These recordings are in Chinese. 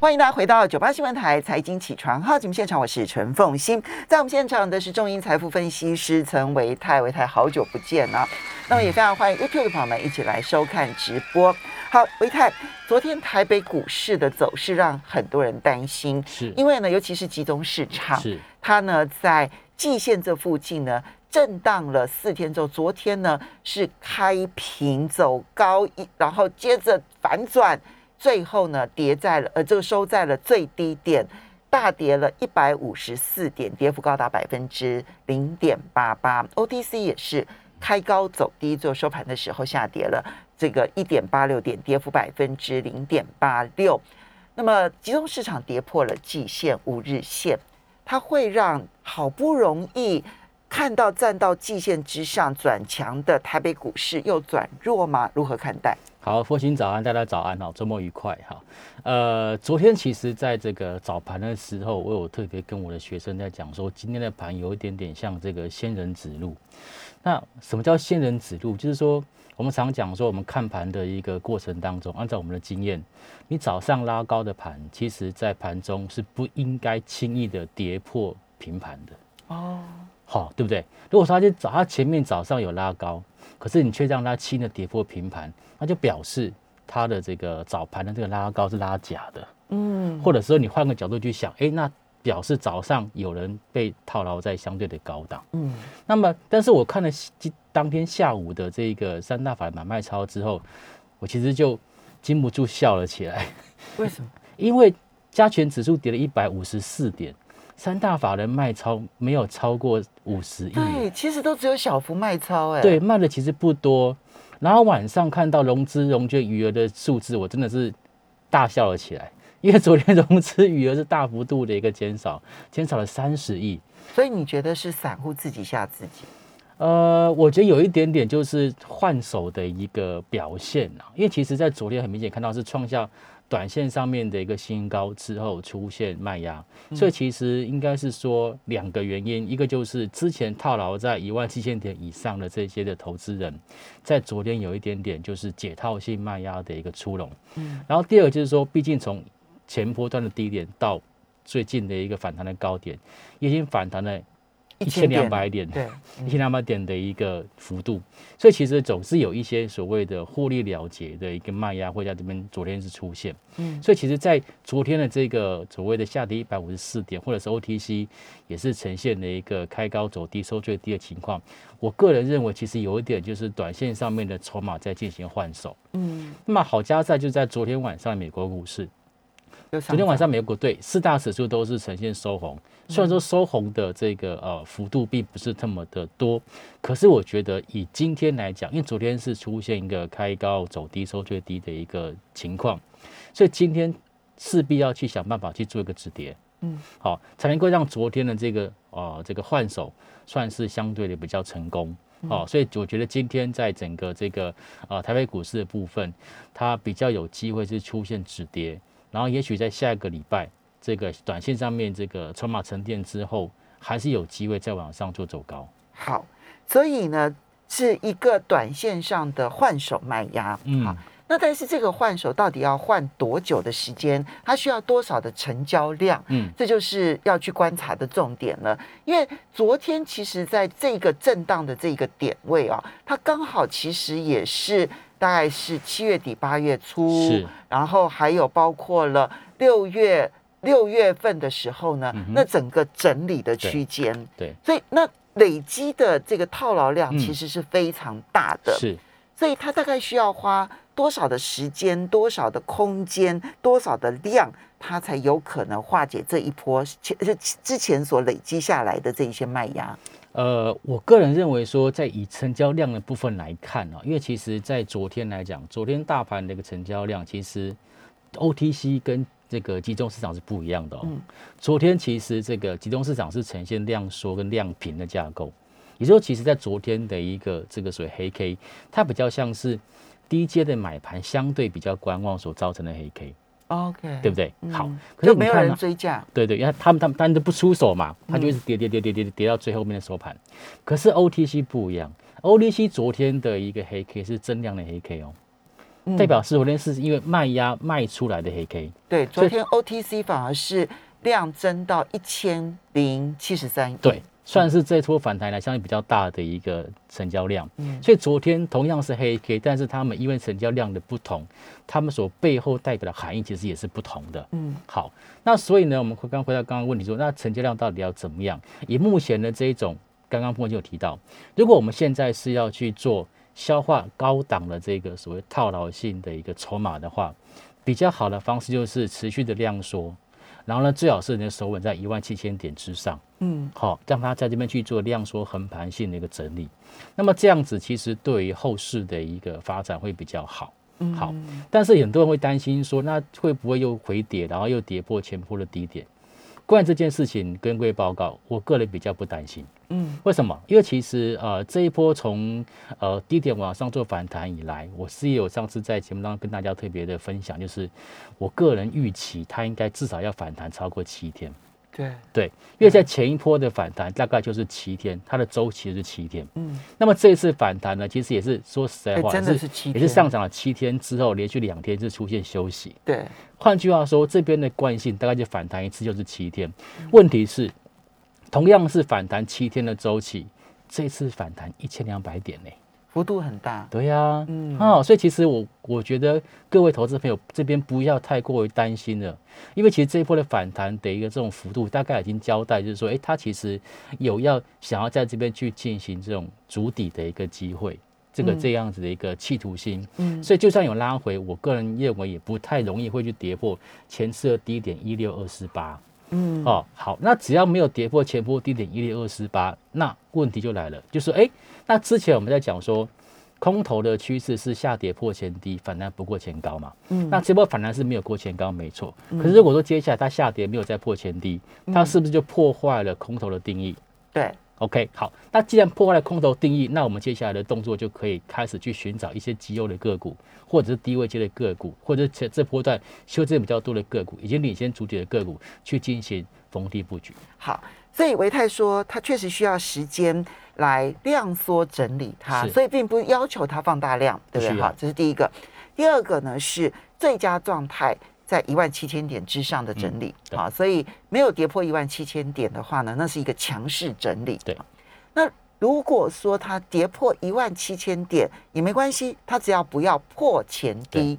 欢迎大家回到九八新闻台财经起床号节目现场，我是陈凤欣，在我们现场的是中银财富分析师陈维泰，维泰好久不见啊！那么也非常欢迎 YouTube 的朋友们一起来收看直播。好，维泰，昨天台北股市的走势让很多人担心，是因为呢，尤其是集中市场，是它呢在季线这附近呢震荡了四天之后，昨天呢是开平走高一，然后接着反转。最后呢，跌在了呃，这个收在了最低点，大跌了一百五十四点，跌幅高达百分之零点八八。OTC 也是开高走低，做收盘的时候下跌了这个一点八六点，跌幅百分之零点八六。那么集中市场跌破了季线、五日线，它会让好不容易看到站到季线之上转强的台北股市又转弱吗？如何看待？好，佛心早安，大家早安好，周末愉快哈。呃，昨天其实在这个早盘的时候，我有特别跟我的学生在讲说，今天的盘有一点点像这个仙人指路。那什么叫仙人指路？就是说，我们常讲说，我们看盘的一个过程当中，按照我们的经验，你早上拉高的盘，其实在盘中是不应该轻易的跌破平盘的。哦，好，对不对？如果说它早它前面早上有拉高，可是你却让它轻的跌破平盘。那就表示它的这个早盘的这个拉高是拉假的，嗯，或者说你换个角度去想，哎，那表示早上有人被套牢在相对的高档，嗯，那么但是我看了当天下午的这个三大法买卖超之后，我其实就禁不住笑了起来。为什么？因为加权指数跌了一百五十四点，三大法人卖超没有超过五十亿，对，其实都只有小幅卖超，哎，对，卖的其实不多。然后晚上看到融资融券余额的数字，我真的是大笑了起来，因为昨天融资余额是大幅度的一个减少，减少了三十亿。所以你觉得是散户自己吓自己？呃，我觉得有一点点就是换手的一个表现啊，因为其实在昨天很明显看到是创下。短线上面的一个新高之后出现卖压，所以其实应该是说两个原因，一个就是之前套牢在一万七千点以上的这些的投资人，在昨天有一点点就是解套性卖压的一个出笼，嗯，然后第二个就是说，毕竟从前波段的低点到最近的一个反弹的高点，已经反弹了。一千两百点，对，一千两百点的一个幅度，所以其实总是有一些所谓的获利了结的一个卖压会在这边昨天是出现，嗯，所以其实，在昨天的这个所谓的下跌一百五十四点，或者是 OTC 也是呈现了一个开高走低收最低的情况。我个人认为，其实有一点就是短线上面的筹码在进行换手，嗯，那么好加在就在昨天晚上美国股市。昨天晚上美国队四大指数都是呈现收红，虽然说收红的这个呃幅度并不是那么的多，可是我觉得以今天来讲，因为昨天是出现一个开高走低收最低的一个情况，所以今天势必要去想办法去做一个止跌，嗯，好才能够让昨天的这个呃这个换手算是相对的比较成功，好，所以我觉得今天在整个这个呃台北股市的部分，它比较有机会是出现止跌。然后也许在下一个礼拜，这个短线上面这个筹码沉淀之后，还是有机会再往上做走高。好，所以呢是一个短线上的换手卖压。嗯，那但是这个换手到底要换多久的时间？它需要多少的成交量？嗯，这就是要去观察的重点了。因为昨天其实在这个震荡的这个点位啊，它刚好其实也是。大概是七月底八月初，然后还有包括了六月六月份的时候呢，那整个整理的区间，对，所以那累积的这个套牢量其实是非常大的，是，所以它大概需要花多少的时间、多少的空间、多少的量，它才有可能化解这一波前之前所累积下来的这一些卖压。呃，我个人认为说，在以成交量的部分来看啊，因为其实在昨天来讲，昨天大盘的一个成交量，其实 OTC 跟这个集中市场是不一样的哦。昨天其实这个集中市场是呈现量缩跟量平的架构，也就是说，其实在昨天的一个这个所谓黑 K，它比较像是低阶的买盘相对比较观望所造成的黑 K。OK，对不对？好，可是没有人追价。对对，因为他们他们当然都不出手嘛，他就一直跌跌跌跌跌跌到最后面的收盘。可是 OTC 不一样，OTC 昨天的一个黑 K 是增量的黑 K 哦，代表是昨天是因为卖压卖出来的黑 K。对，昨天 OTC 反而是量增到一千零七十三亿。对。算是这波反弹来相对比较大的一个成交量，嗯，所以昨天同样是黑 K，但是他们因为成交量的不同，他们所背后代表的含义其实也是不同的，嗯，好，那所以呢，我们回刚回到刚刚问题说，那成交量到底要怎么样？以目前的这一种，刚刚部分就有提到，如果我们现在是要去做消化高档的这个所谓套牢性的一个筹码的话，比较好的方式就是持续的量缩。然后呢，最好是你的手稳在一万七千点之上，嗯，好，让它在这边去做量缩横盘性的一个整理。那么这样子其实对于后市的一个发展会比较好，好。但是很多人会担心说，那会不会又回跌，然后又跌破前坡的低点？关于这件事情，跟各位报告，我个人比较不担心。嗯，为什么？因为其实呃，这一波从呃低点往上做反弹以来，我是有上次在节目当中跟大家特别的分享，就是我个人预期它应该至少要反弹超过七天。对对，因为在前一波的反弹大概就是七天，它的周期是七天。嗯，那么这一次反弹呢，其实也是说实在话，真的是七天，也是上涨了七天之后，连续两天是出现休息。对，换句话说，这边的惯性大概就反弹一次就是七天。问题是，同样是反弹七天的周期，这次反弹一千两百点呢。幅度很大，对呀，嗯，啊，所以其实我我觉得各位投资朋友这边不要太过于担心了，因为其实这一波的反弹的一个这种幅度，大概已经交代，就是说，哎，它其实有要想要在这边去进行这种筑底的一个机会，这个这样子的一个企图心，嗯，所以就算有拉回，我个人认为也不太容易会去跌破前次的低点一六二四八。嗯哦好，那只要没有跌破前波低点一六二四八，那问题就来了，就是哎，那之前我们在讲说，空头的趋势是下跌破前低，反弹不过前高嘛。嗯，那这波反弹是没有过前高，没错。可是如果说接下来它下跌没有再破前低，它是不是就破坏了空头的定义？对。OK，好，那既然破坏了空头定义，那我们接下来的动作就可以开始去寻找一些绩优的个股，或者是低位阶的个股，或者这这波段修正比较多的个股，已经领先主体的个股去进行逢低布局。好，所以维泰说，它确实需要时间来量缩整理它，所以并不要求它放大量，对不对？好，这是第一个。第二个呢是最佳状态。在一万七千点之上的整理啊，所以没有跌破一万七千点的话呢，那是一个强势整理。对，那如果说它跌破一万七千点也没关系，它只要不要破前低，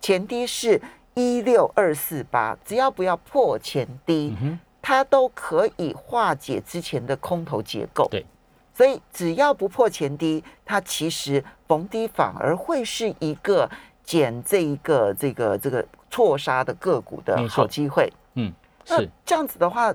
前低是一六二四八，只要不要破前低，它都可以化解之前的空头结构。对，所以只要不破前低，它其实逢低反而会是一个减这一个这个这个。错杀的个股的好机会，嗯，那这样子的话，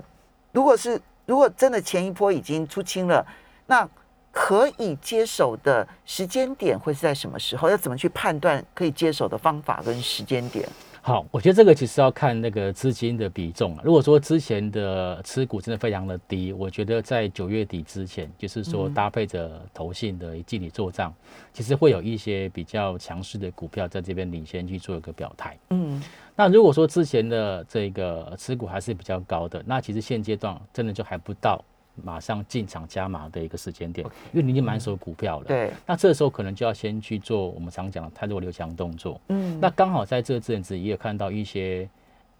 如果是如果真的前一波已经出清了，那可以接手的时间点会是在什么时候？要怎么去判断可以接手的方法跟时间点？好，我觉得这个其实要看那个资金的比重啊。如果说之前的持股真的非常的低，我觉得在九月底之前，就是说搭配着投信的记理做账，其实会有一些比较强势的股票在这边领先去做一个表态。嗯，那如果说之前的这个持股还是比较高的，那其实现阶段真的就还不到。马上进场加码的一个时间点，因为你已经满手股票了。对，那这时候可能就要先去做我们常讲的太多留强动作。嗯，那刚好在这阵子也有看到一些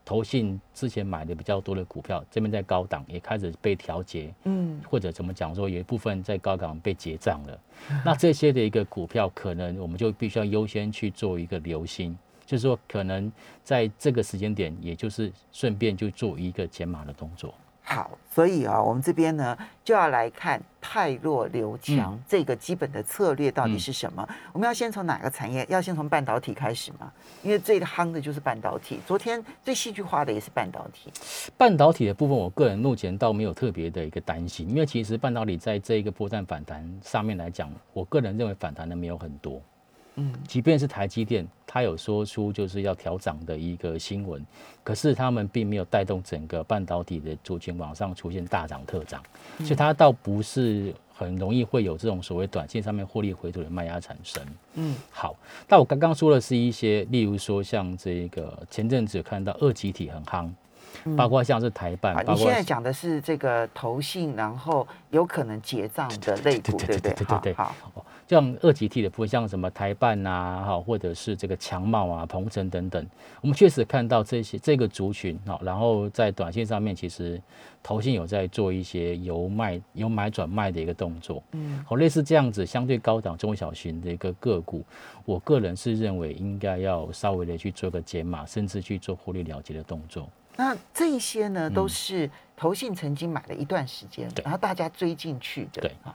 投信之前买的比较多的股票，这边在高档也开始被调节。嗯，或者怎么讲说，有一部分在高档被结账了。那这些的一个股票，可能我们就必须要优先去做一个留心，就是说可能在这个时间点，也就是顺便就做一个减码的动作。好，所以啊，我们这边呢就要来看泰弱留强这个基本的策略到底是什么。我们要先从哪个产业？要先从半导体开始吗？因为最夯的就是半导体。昨天最戏剧化的也是半导体。半导体的部分，我个人目前倒没有特别的一个担心，因为其实半导体在这一个波段反弹上面来讲，我个人认为反弹的没有很多。嗯，即便是台积电，它有说出就是要调涨的一个新闻，可是他们并没有带动整个半导体的族群往上出现大涨特涨，所以它倒不是很容易会有这种所谓短线上面获利回吐的卖压产生。嗯，好，那我刚刚说的是一些，例如说像这个前阵子看到二级体很夯。包括像是台办，你现在讲的是这个投信，然后有可能结账的类股，对不对？对对对。好，像二级体的部分，像什么台办啊，哈，或者是这个强茂啊、鹏程等等，我们确实看到这些这个族群哈，然后在短线上面，其实投信有在做一些由卖由买转卖的一个动作，嗯，好，类似这样子相对高档中小型的一个个股，我个人是认为应该要稍微的去做个减码，甚至去做获利了结的动作。那这些呢，都是投信曾经买了一段时间，然后大家追进去的，对啊。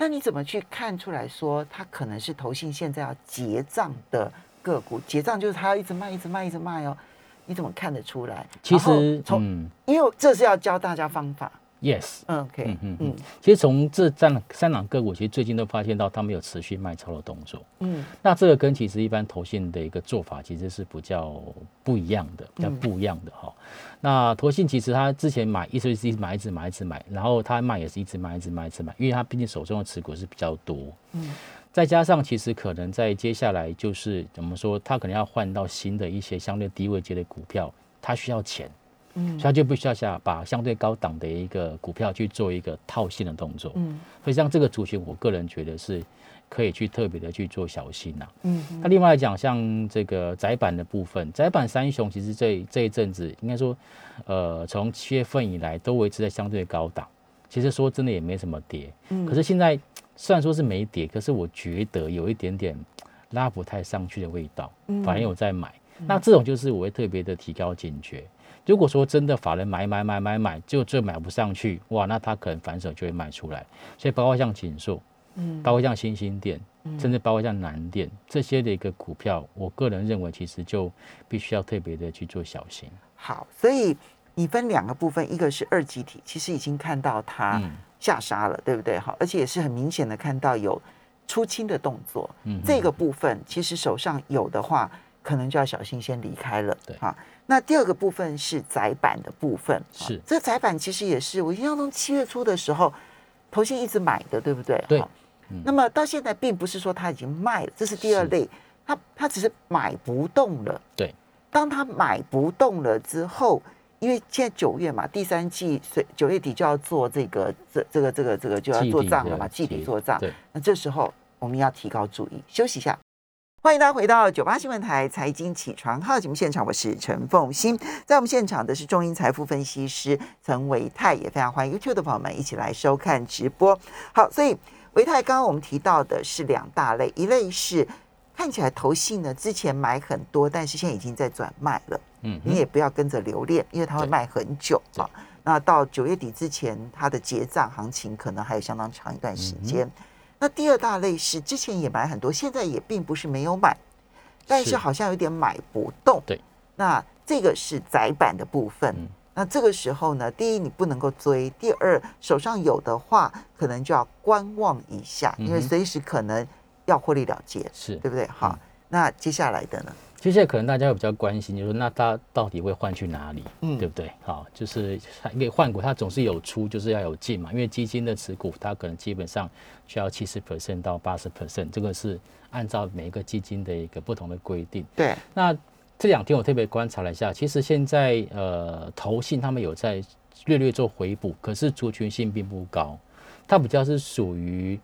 那你怎么去看出来说它可能是投信现在要结账的个股？结账就是它要一直卖、一直卖、一直卖哦。你怎么看得出来？其实从因为这是要教大家方法。Yes，嗯，OK，嗯嗯嗯，其实从这三三档个股，其实最近都发现到他们有持续卖超的动作，嗯，那这个跟其实一般投信的一个做法其实是比较不一样的，比较不一样的哈。那投信其实他之前买一直一直买一直买一直买，然后他卖也是一直买一直买一直买，因为他毕竟手中的持股是比较多，嗯，再加上其实可能在接下来就是怎么说，他可能要换到新的一些相对低位阶的股票，他需要钱。嗯，所以他就必须要下把相对高档的一个股票去做一个套现的动作。嗯，所以像这个族群，我个人觉得是可以去特别的去做小心呐。嗯，那另外来讲，像这个窄板的部分，窄板三雄其实这这一阵子应该说，呃，从七月份以来都维持在相对高档。其实说真的也没什么跌。嗯，可是现在虽然说是没跌，可是我觉得有一点点拉不太上去的味道，反而有在买。那这种就是我会特别的提高警觉。如果说真的法人买买买买买，就这买不上去，哇，那他可能反手就会卖出来。所以包括像锦硕，嗯，包括像新兴店，甚至包括像南店这些的一个股票，我个人认为其实就必须要特别的去做小心。好，所以你分两个部分，一个是二级体，其实已经看到它下杀了，对不对？好，而且也是很明显的看到有出清的动作。嗯，这个部分其实手上有的话，可能就要小心先离开了。对，哈。那第二个部分是窄板的部分，是这窄板其实也是我印象中七月初的时候，头先一直买的，对不对？对。那么到现在并不是说他已经卖了，这是第二类，他他只是买不动了。对。当他买不动了之后，因为现在九月嘛，第三季所以九月底就要做这个这这个这个这个就要做账了嘛，季底做账。对。那这时候我们要提高注意，休息一下。欢迎大家回到九八新闻台财经起床号节目现场，我是陈凤欣，在我们现场的是中英财富分析师陈维泰，也非常欢迎 YouTube 的朋友们一起来收看直播。好，所以维泰刚刚我们提到的是两大类，一类是看起来投信呢之前买很多，但是现在已经在转卖了，嗯，你也不要跟着留恋，因为它会卖很久啊。那到九月底之前，它的结账行情可能还有相当长一段时间。那第二大类是之前也买很多，现在也并不是没有买，但是好像有点买不动。对，那这个是窄板的部分。那这个时候呢，第一你不能够追，第二手上有的话，可能就要观望一下，因为随时可能要获利了结，是对不对？好，那接下来的呢？接下来可能大家会比较关心，就是那它到底会换去哪里，嗯，对不对？好，就是因为换股，它总是有出，就是要有进嘛。因为基金的持股，它可能基本上需要七十 percent 到八十 percent，这个是按照每一个基金的一个不同的规定。对。那这两天我特别观察了一下，其实现在呃投信他们有在略略做回补，可是族群性并不高，它比较是属于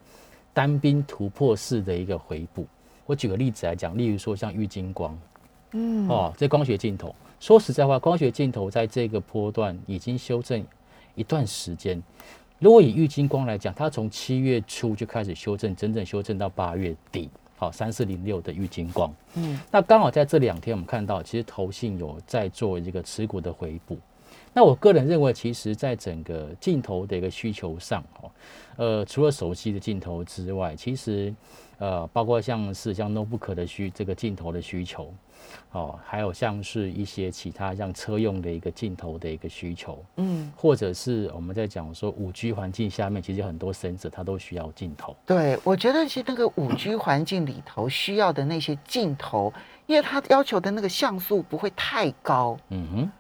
单兵突破式的一个回补。我举个例子来讲，例如说像玉金光，嗯，哦，这光学镜头，说实在话，光学镜头在这个波段已经修正一段时间。如果以玉金光来讲，它从七月初就开始修正，整整修正到八月底，好，三四零六的玉金光，嗯，那刚好在这两天，我们看到其实投信有在做一个持股的回补。那我个人认为，其实在整个镜头的一个需求上，哦，呃，除了手机的镜头之外，其实。呃，包括像是像 notebook 的需这个镜头的需求，哦，还有像是一些其他像车用的一个镜头的一个需求，嗯，或者是我们在讲说五 G 环境下面，其实很多 sensor 它都需要镜头。对，我觉得其实那个五 G 环境里头需要的那些镜头，因为它要求的那个像素不会太高，嗯哼，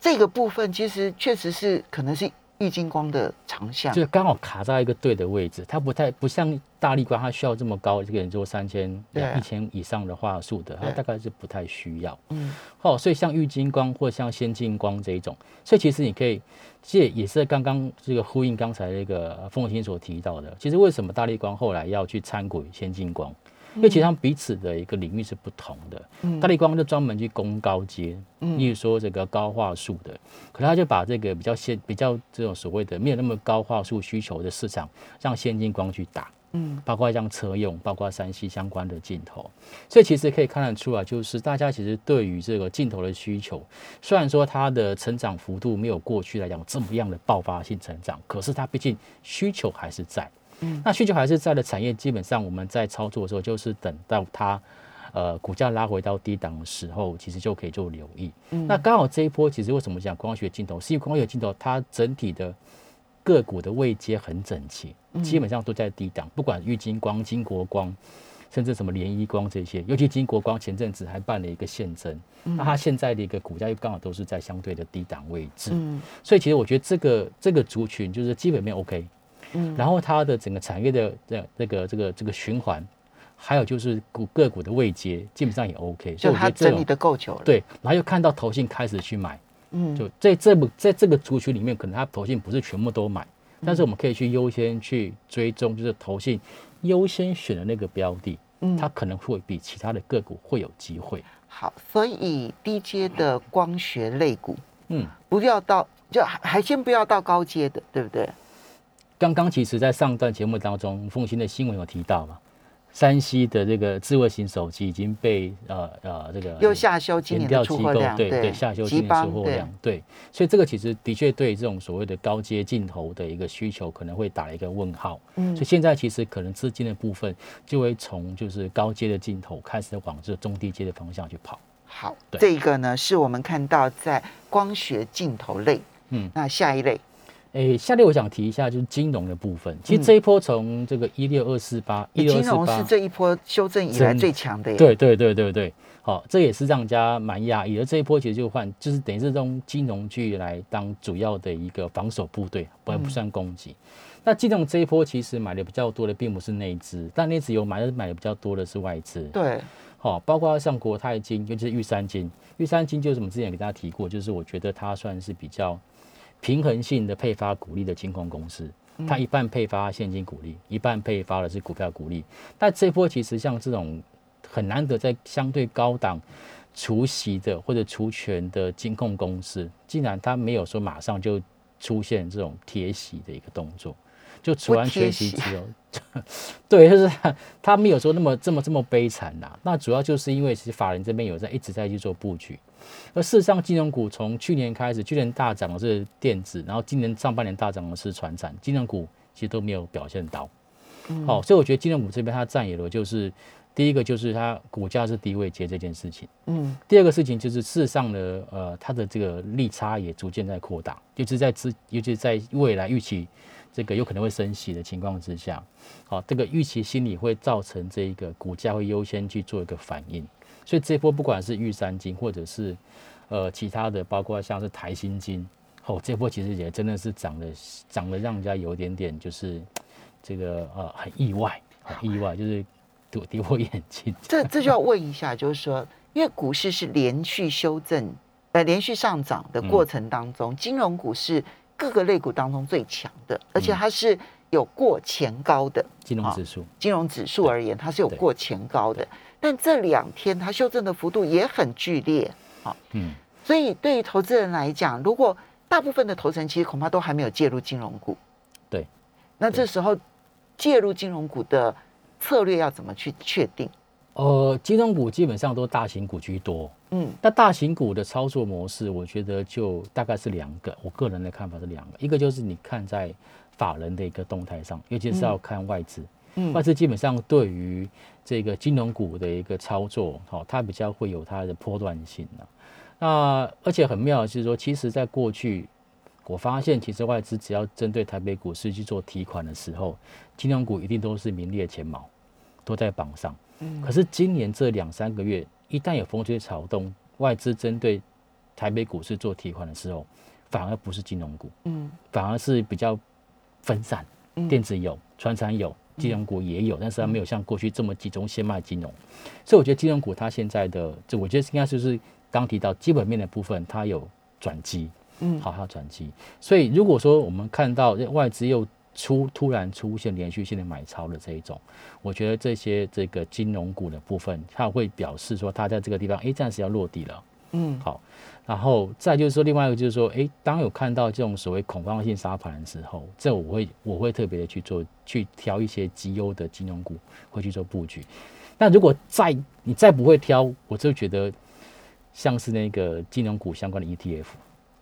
这个部分其实确实是可能是玉金光的长项，就刚好卡在一个对的位置，它不太不像大力光，它需要这么高，这个人做三千、一千以上的话术的，它大概是不太需要。嗯，好，所以像玉金光或像先进光这一种，所以其实你可以，这也是刚刚这个呼应刚才那个凤清所提到的，其实为什么大力光后来要去参股先进光？因为其实他们彼此的一个领域是不同的，大力光就专门去攻高阶，嗯例如说这个高画素的，可他就把这个比较先比较这种所谓的没有那么高画素需求的市场，让先进光去打，嗯，包括像车用，包括三 C 相关的镜头，所以其实可以看得出来，就是大家其实对于这个镜头的需求，虽然说它的成长幅度没有过去来讲这么样的爆发性成长，可是它毕竟需求还是在。嗯，那需求还是在的产业，基本上我们在操作的时候，就是等到它，呃，股价拉回到低档的时候，其实就可以做留意。嗯，那刚好这一波，其实为什么讲光学镜头？是因为光学镜头它整体的个股的位阶很整齐，基本上都在低档，不管玉金光、金国光，甚至什么联一光这些，尤其金国光前阵子还办了一个现增，那它现在的一个股价又刚好都是在相对的低档位置。嗯，所以其实我觉得这个这个族群就是基本面 OK。然后它的整个产业的这这个这个这个循环，还有就是股个股的位阶，基本上也 OK。所以它整理的够久了。对，然后又看到投信开始去买，嗯，就在这不在这个族群里面，可能它投信不是全部都买，但是我们可以去优先去追踪，就是投信优先选的那个标的，嗯，它可能会比其他的个股会有机会。好，所以低阶的光学类股，嗯，不要到就还还先不要到高阶的，对不对？刚刚其实，在上段节目当中，凤新的新闻有提到嘛，山西的这个智慧型手机已经被呃呃这个又下修今年的出货量，对对，下修今年出货量，对，所以这个其实的确对这种所谓的高阶镜头的一个需求可能会打一个问号，嗯，所以现在其实可能资金的部分就会从就是高阶的镜头开始往这中低阶的方向去跑。好，这一个呢是我们看到在光学镜头类，嗯，那下一类。诶，下列我想提一下，就是金融的部分。其实这一波从这个一六二四八，一六二四八是这一波修正以来最强的。对对对对对，好，这也是让人家蛮讶异的。这一波其实就换，就是等于是用金融去来当主要的一个防守部队，不不算攻击。那金融这一波其实买的比较多的并不是内资，但内资有买的买的比较多的是外资。对，好，包括像国泰金，尤其是玉山金。玉山金就是我们之前给大家提过，就是我觉得它算是比较。平衡性的配发股利的金控公司，它一半配发现金股利，一半配发的是股票股利。但这波其实像这种很难得在相对高档除息的或者除权的金控公司，竟然它没有说马上就出现这种贴息的一个动作。就除完缺席之后，对，就是他没有说那么这么这么悲惨呐。那主要就是因为其实法人这边有在一直在去做布局，而事实上金融股从去年开始，去年大涨的是电子，然后今年上半年大涨的是船产，金融股其实都没有表现到。好，所以我觉得金融股这边它占有的就是第一个就是它股价是低位接这件事情，嗯，第二个事情就是事实上呢，呃，它的这个利差也逐渐在扩大，尤其在之，尤其在未来预期。这个有可能会升息的情况之下，好，这个预期心理会造成这一个股价会优先去做一个反应，所以这波不管是玉山金或者是呃其他的，包括像是台新金，哦，这波其实也真的是涨的涨的让人家有点点就是这个呃很意外，很意外，就是跌跌破眼镜。这这就要问一下，就是说，因为股市是连续修正呃连续上涨的过程当中，金融股是。各个类股当中最强的，而且它是有过前高的金融指数。金融指数而言，它是有过前高的，但这两天它修正的幅度也很剧烈。好，嗯，所以对于投资人来讲，如果大部分的投资人其实恐怕都还没有介入金融股，对，那这时候介入金融股的策略要怎么去确定？呃，金融股基本上都大型股居多。嗯，那大型股的操作模式，我觉得就大概是两个。我个人的看法是两个，一个就是你看在法人的一个动态上，尤其是要看外资。嗯，外资基本上对于这个金融股的一个操作，好，它比较会有它的波段性的。那而且很妙的是说，其实在过去，我发现其实外资只要针对台北股市去做提款的时候，金融股一定都是名列前茅，都在榜上。嗯，可是今年这两三个月。一旦有风吹草动，外资针对台北股市做提款的时候，反而不是金融股，嗯，反而是比较分散，电子有，船产有，金融股也有，但是它没有像过去这么集中先卖金融，所以我觉得金融股它现在的，这我觉得应该就是刚提到基本面的部分，它有转机，嗯，好，它转机，所以如果说我们看到外资又出突然出现连续性的买超的这一种，我觉得这些这个金融股的部分，它会表示说它在这个地方，哎，暂时要落地了，嗯，好。然后再就是说，另外一个就是说，哎，当有看到这种所谓恐慌性杀盘的时候，这我会我会特别的去做，去挑一些绩优的金融股，会去做布局。那如果再你再不会挑，我就觉得像是那个金融股相关的 ETF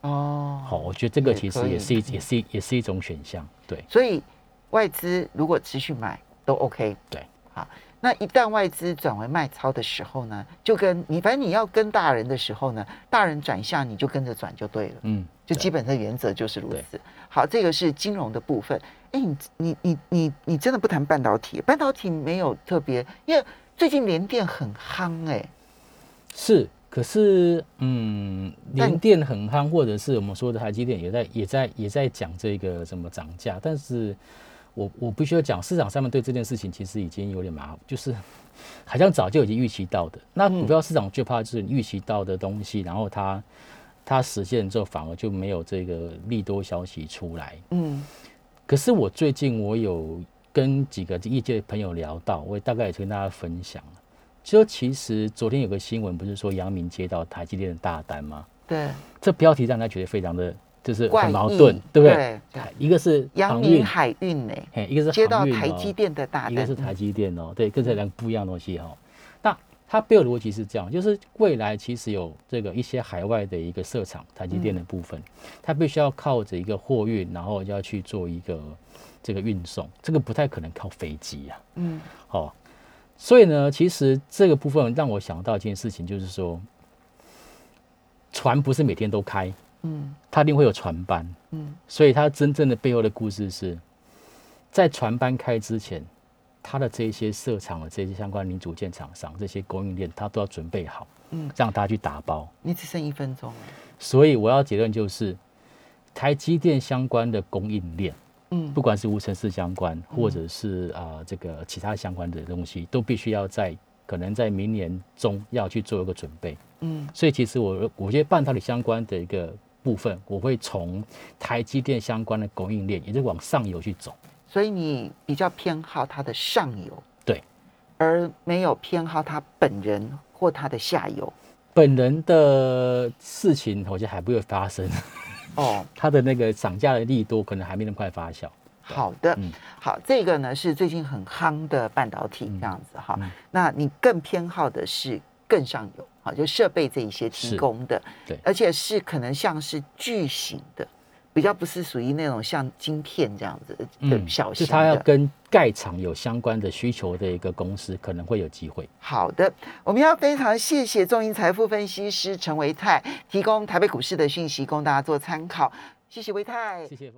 哦，好，我觉得这个其实也是也是也是一种选项，对。所以外资如果持续买都 OK，对，好。那一旦外资转为卖超的时候呢，就跟你反正你要跟大人的时候呢，大人转向你就跟着转就对了，嗯，就基本的原则就是如此。好，这个是金融的部分。哎，你你你你你真的不谈半导体？半导体没有特别，因为最近联电很夯哎。是，可是嗯，联电很夯，或者是我们说的台积电也在也在也在讲这个什么涨价，但是。我我必须要讲，市场上面对这件事情其实已经有点麻烦，就是 好像早就已经预期到的。那股票市场最怕就是预期到的东西，然后它它实现之后反而就没有这个利多消息出来。嗯。可是我最近我有跟几个业界朋友聊到，我也大概也跟大家分享了，就其实昨天有个新闻不是说阳明接到台积电的大单吗？对。这标题让他觉得非常的。就是很矛盾，对不对？一个是阳明海运呢，一个是接到台积电的大单，一个是台积电哦，对，跟这两个不一样的东西哦。那它背后逻辑是这样，就是未来其实有这个一些海外的一个设厂，台积电的部分，它必须要靠着一个货运，然后要去做一个这个运送，这个不太可能靠飞机呀。嗯，好，所以呢，其实这个部分让我想到一件事情，就是说，船不是每天都开。嗯，它一定会有船班，嗯，所以它真正的背后的故事是，在船班开之前，它的这些设厂的这些相关零组件厂商、这些供应链，它都要准备好，嗯，让它去打包。你只剩一分钟了，所以我要结论就是，台积电相关的供应链，嗯，不管是无尘室相关，或者是啊这个其他相关的东西，都必须要在可能在明年中要去做一个准备，嗯，所以其实我我觉得半导体相关的一个。部分我会从台积电相关的供应链，也是往上游去走，所以你比较偏好它的上游，对，而没有偏好他本人或他的下游。本人的事情好像还不会发生哦，它的那个涨价的力度可能还没那么快发酵。好的，好，这个呢是最近很夯的半导体这样子哈，那你更偏好的是更上游。啊，就设备这一些提供的，对，而且是可能像是巨型的，比较不是属于那种像晶片这样子的小型的。是它要跟盖厂有相关的需求的一个公司，可能会有机会。好的，我们要非常谢谢中银财富分析师陈维泰提供台北股市的讯息，供大家做参考。谢谢维泰，谢谢。